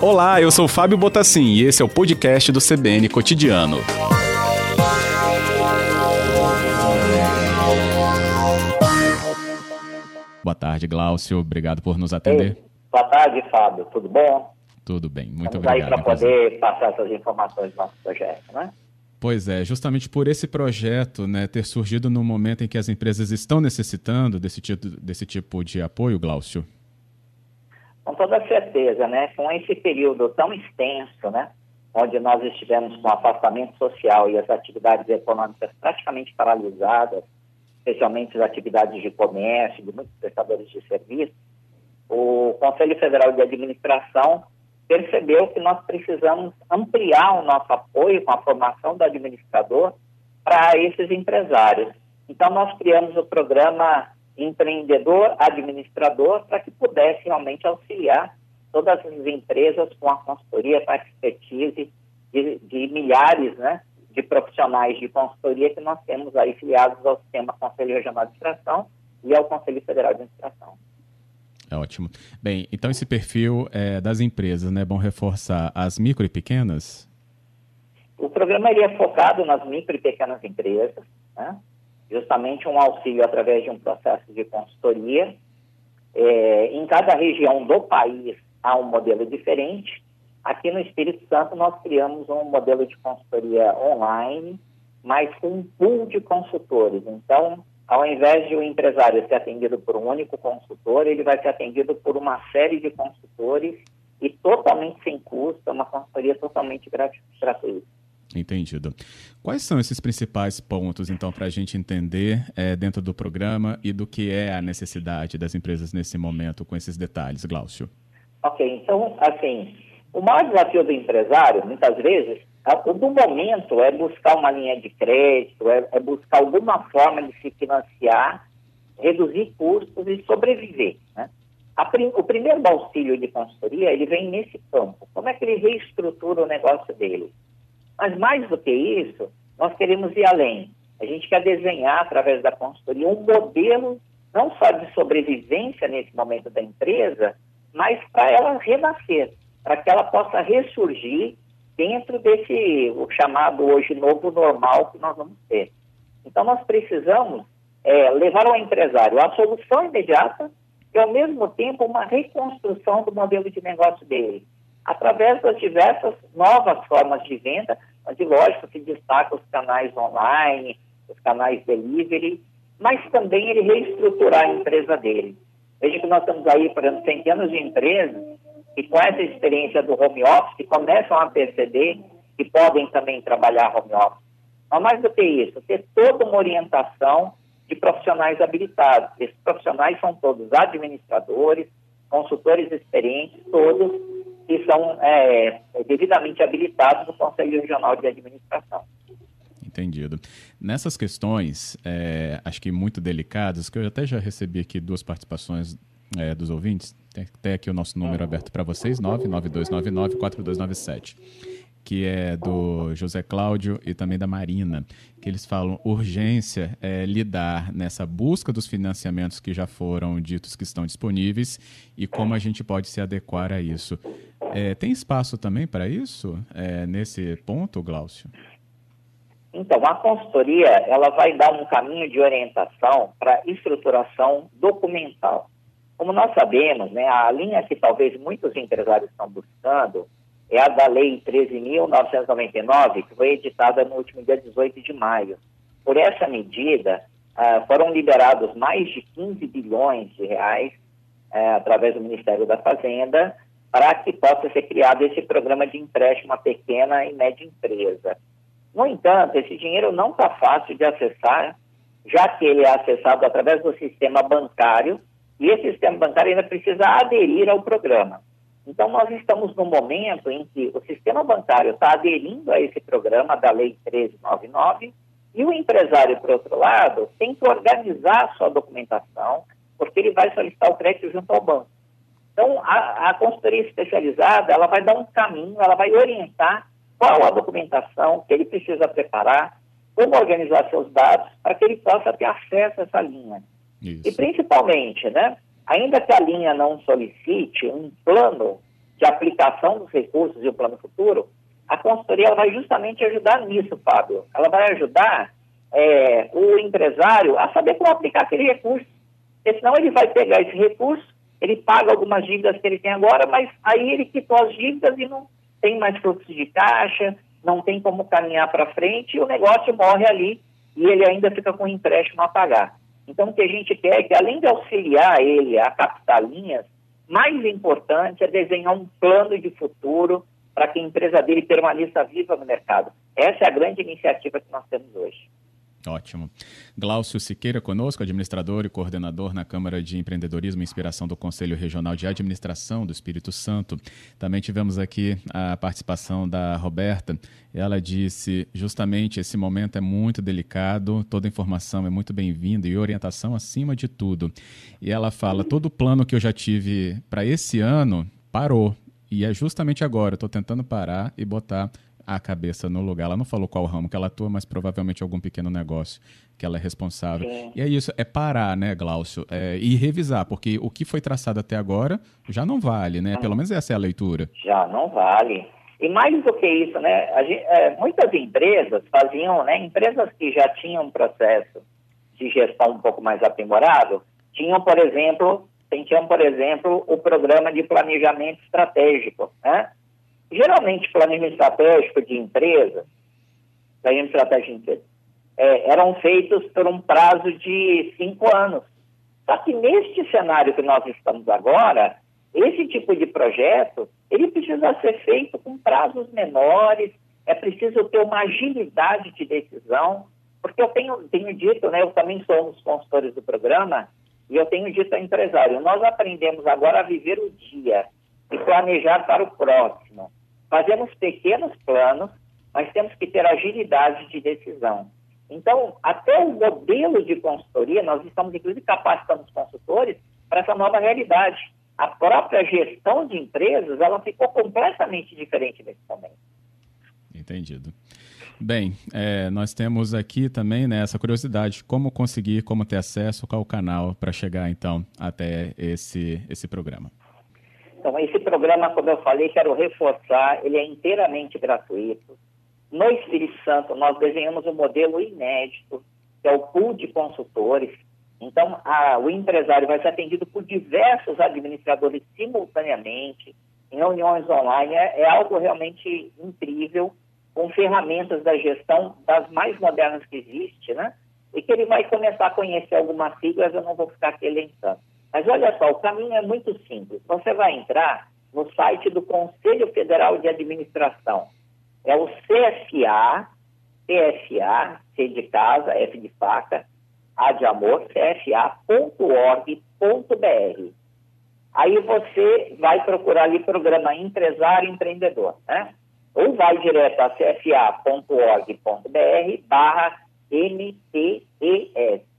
Olá, eu sou Fábio Botassin e esse é o podcast do CBN Cotidiano. Boa tarde, Glaucio. Obrigado por nos atender. Ei, boa tarde, Fábio. Tudo bom? Tudo bem, muito Estamos obrigado. aí para poder passar essas informações do nosso projeto, né? Pois é, justamente por esse projeto né, ter surgido no momento em que as empresas estão necessitando desse tipo, desse tipo de apoio, Glaucio. Com toda certeza, né? Com esse período tão extenso, né? Onde nós estivemos com afastamento social e as atividades econômicas praticamente paralisadas, especialmente as atividades de comércio, de muitos prestadores de serviço, o Conselho Federal de Administração percebeu que nós precisamos ampliar o nosso apoio com a formação do administrador para esses empresários. Então, nós criamos o programa empreendedor administrador para que pudesse realmente auxiliar todas as empresas com a consultoria, com a expertise de, de milhares né, de profissionais de consultoria que nós temos aí filiados ao sistema Conselho Regional de Administração e ao Conselho Federal de Administração. É ótimo. Bem, então esse perfil é, das empresas, né? Bom reforçar as micro e pequenas? O programa é focado nas micro e pequenas empresas, né? Justamente um auxílio através de um processo de consultoria. É, em cada região do país há um modelo diferente. Aqui no Espírito Santo nós criamos um modelo de consultoria online, mas com um pool de consultores. Então, ao invés de o um empresário ser atendido por um único consultor, ele vai ser atendido por uma série de consultores e totalmente sem custo, uma consultoria totalmente gratuita. Entendido. Quais são esses principais pontos, então, para a gente entender é, dentro do programa e do que é a necessidade das empresas nesse momento, com esses detalhes, Glaucio? Ok, então, assim, o maior desafio do empresário, muitas vezes, do momento é buscar uma linha de crédito, é, é buscar alguma forma de se financiar, reduzir custos e sobreviver. Né? Prim, o primeiro auxílio de consultoria, ele vem nesse campo. Como é que ele reestrutura o negócio dele? Mas mais do que isso, nós queremos ir além. A gente quer desenhar, através da consultoria, um modelo não só de sobrevivência nesse momento da empresa, mas para ela renascer, para que ela possa ressurgir dentro desse, o chamado hoje novo normal que nós vamos ter. Então, nós precisamos é, levar ao empresário a solução imediata e, ao mesmo tempo, uma reconstrução do modelo de negócio dele através das diversas novas formas de venda, onde, lógico, se destaca os canais online, os canais delivery, mas também ele reestruturar a empresa dele. Veja que nós estamos aí, por exemplo, centenas de empresas que com essa experiência do home office começam a perceber que podem também trabalhar home office. Mas mais do que isso, ter toda uma orientação de profissionais habilitados. Esses profissionais são todos administradores, consultores experientes, todos que são é, devidamente habilitados no Conselho Regional de Administração. Entendido. Nessas questões, é, acho que muito delicadas, que eu até já recebi aqui duas participações é, dos ouvintes, tem, tem, aqui o nosso número aberto para vocês, 99299-4297, que é do José Cláudio e também da Marina, que eles falam urgência é lidar nessa busca dos financiamentos que já foram ditos que estão disponíveis e como a gente pode se adequar a isso. É, tem espaço também para isso é, nesse ponto, Glaucio? Então, a consultoria ela vai dar um caminho de orientação para estruturação documental. Como nós sabemos, né, a linha que talvez muitos empresários estão buscando é a da Lei 13.999, que foi editada no último dia 18 de maio. Por essa medida, uh, foram liberados mais de 15 bilhões de reais uh, através do Ministério da Fazenda para que possa ser criado esse programa de empréstimo a pequena e média empresa. No entanto, esse dinheiro não está fácil de acessar, já que ele é acessado através do sistema bancário, e esse sistema bancário ainda precisa aderir ao programa. Então, nós estamos no momento em que o sistema bancário está aderindo a esse programa da Lei 1399 e o empresário, por outro lado, tem que organizar a sua documentação, porque ele vai solicitar o crédito junto ao banco. Então, a, a consultoria especializada, ela vai dar um caminho, ela vai orientar qual a documentação que ele precisa preparar, como organizar seus dados, para que ele possa ter acesso a essa linha. Isso. E, principalmente, né, ainda que a linha não solicite um plano de aplicação dos recursos e o plano futuro, a consultoria vai justamente ajudar nisso, Fábio. Ela vai ajudar é, o empresário a saber como aplicar aquele recurso. Porque senão ele vai pegar esse recurso, ele paga algumas dívidas que ele tem agora, mas aí ele quitou as dívidas e não tem mais fluxo de caixa, não tem como caminhar para frente e o negócio morre ali e ele ainda fica com o empréstimo a pagar. Então, o que a gente quer é que, além de auxiliar ele a captar linhas, mais importante é desenhar um plano de futuro para que a empresa dele permaneça viva no mercado. Essa é a grande iniciativa que nós temos hoje. Ótimo. Glaucio Siqueira conosco, administrador e coordenador na Câmara de Empreendedorismo e Inspiração do Conselho Regional de Administração do Espírito Santo. Também tivemos aqui a participação da Roberta. Ela disse justamente esse momento é muito delicado, toda informação é muito bem-vinda e orientação acima de tudo. E ela fala: todo o plano que eu já tive para esse ano parou. E é justamente agora, eu estou tentando parar e botar a cabeça no lugar. Ela não falou qual ramo que ela atua, mas provavelmente algum pequeno negócio que ela é responsável. Sim. E é isso, é parar, né, Glaucio? É, e revisar, porque o que foi traçado até agora já não vale, né? Pelo menos essa é a leitura. Já não vale. E mais do que isso, né? Gente, é, muitas empresas faziam, né? Empresas que já tinham um processo de gestão um pouco mais aprimorado, tinham, por exemplo, tinham, por exemplo, o programa de planejamento estratégico, né? Geralmente, planejamento estratégico de empresa, planejamento estratégico de empresa, é, eram feitos por um prazo de cinco anos. Só que neste cenário que nós estamos agora, esse tipo de projeto, ele precisa ser feito com prazos menores, é preciso ter uma agilidade de decisão, porque eu tenho, tenho dito, né, eu também sou um dos consultores do programa, e eu tenho dito ao empresário, nós aprendemos agora a viver o dia e planejar para o próximo. Fazemos pequenos planos, mas temos que ter agilidade de decisão. Então, até o modelo de consultoria, nós estamos inclusive capacitando os consultores para essa nova realidade. A própria gestão de empresas, ela ficou completamente diferente nesse momento. Entendido. Bem, é, nós temos aqui também né, essa curiosidade, como conseguir, como ter acesso, qual o canal para chegar então até esse, esse programa. Então, esse programa, como eu falei, quero reforçar, ele é inteiramente gratuito. No Espírito Santo, nós desenhamos um modelo inédito, que é o pool de consultores. Então, a, o empresário vai ser atendido por diversos administradores simultaneamente, em reuniões online. É, é algo realmente incrível, com ferramentas da gestão das mais modernas que existe, né? E que ele vai começar a conhecer algumas siglas, eu não vou ficar aqui elençando. Mas olha só, o caminho é muito simples. Você vai entrar no site do Conselho Federal de Administração. É o CFA, CFA, C de casa, F de faca, A de amor, cfa.org.br. Aí você vai procurar ali programa Empresário Empreendedor, né? Ou vai direto a cfa.org.br barra MTES.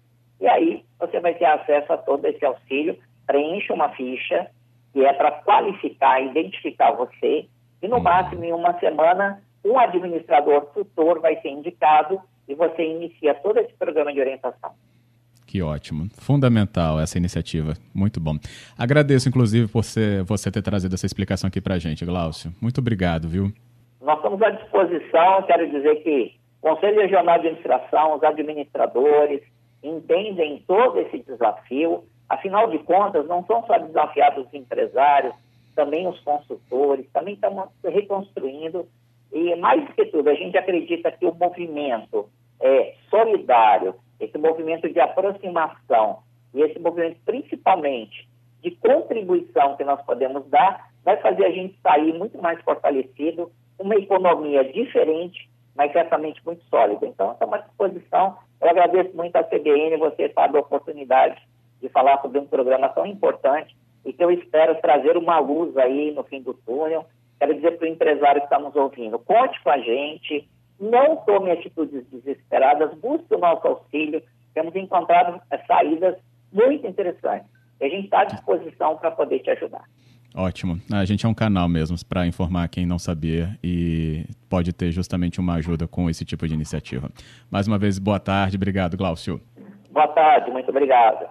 Vai ter acesso a todo esse auxílio, preencha uma ficha que é para qualificar, identificar você, e no máximo em uma semana um administrador tutor vai ser indicado e você inicia todo esse programa de orientação. Que ótimo. Fundamental essa iniciativa. Muito bom. Agradeço, inclusive, por você, você ter trazido essa explicação aqui para a gente, Glaucio. Muito obrigado, viu? Nós estamos à disposição. Quero dizer que o Conselho Regional de Administração, os administradores, entendem todo esse desafio. Afinal de contas, não são só desafiados os empresários, também os consultores, também estamos reconstruindo. E, mais que tudo, a gente acredita que o movimento é, solidário, esse movimento de aproximação e esse movimento, principalmente, de contribuição que nós podemos dar, vai fazer a gente sair muito mais fortalecido, uma economia diferente, mas certamente muito sólida. Então, estamos à disposição eu agradeço muito à CBN você estar a oportunidade de falar sobre um programa tão importante e que eu espero trazer uma luz aí no fim do túnel. Quero dizer para o empresário que está nos ouvindo, conte com a gente, não tome atitudes desesperadas, busque o nosso auxílio. Temos encontrado eh, saídas muito interessantes. E a gente está à disposição para poder te ajudar. Ótimo. A gente é um canal mesmo para informar quem não sabia e pode ter justamente uma ajuda com esse tipo de iniciativa. Mais uma vez, boa tarde. Obrigado, Glaucio. Boa tarde, muito obrigado.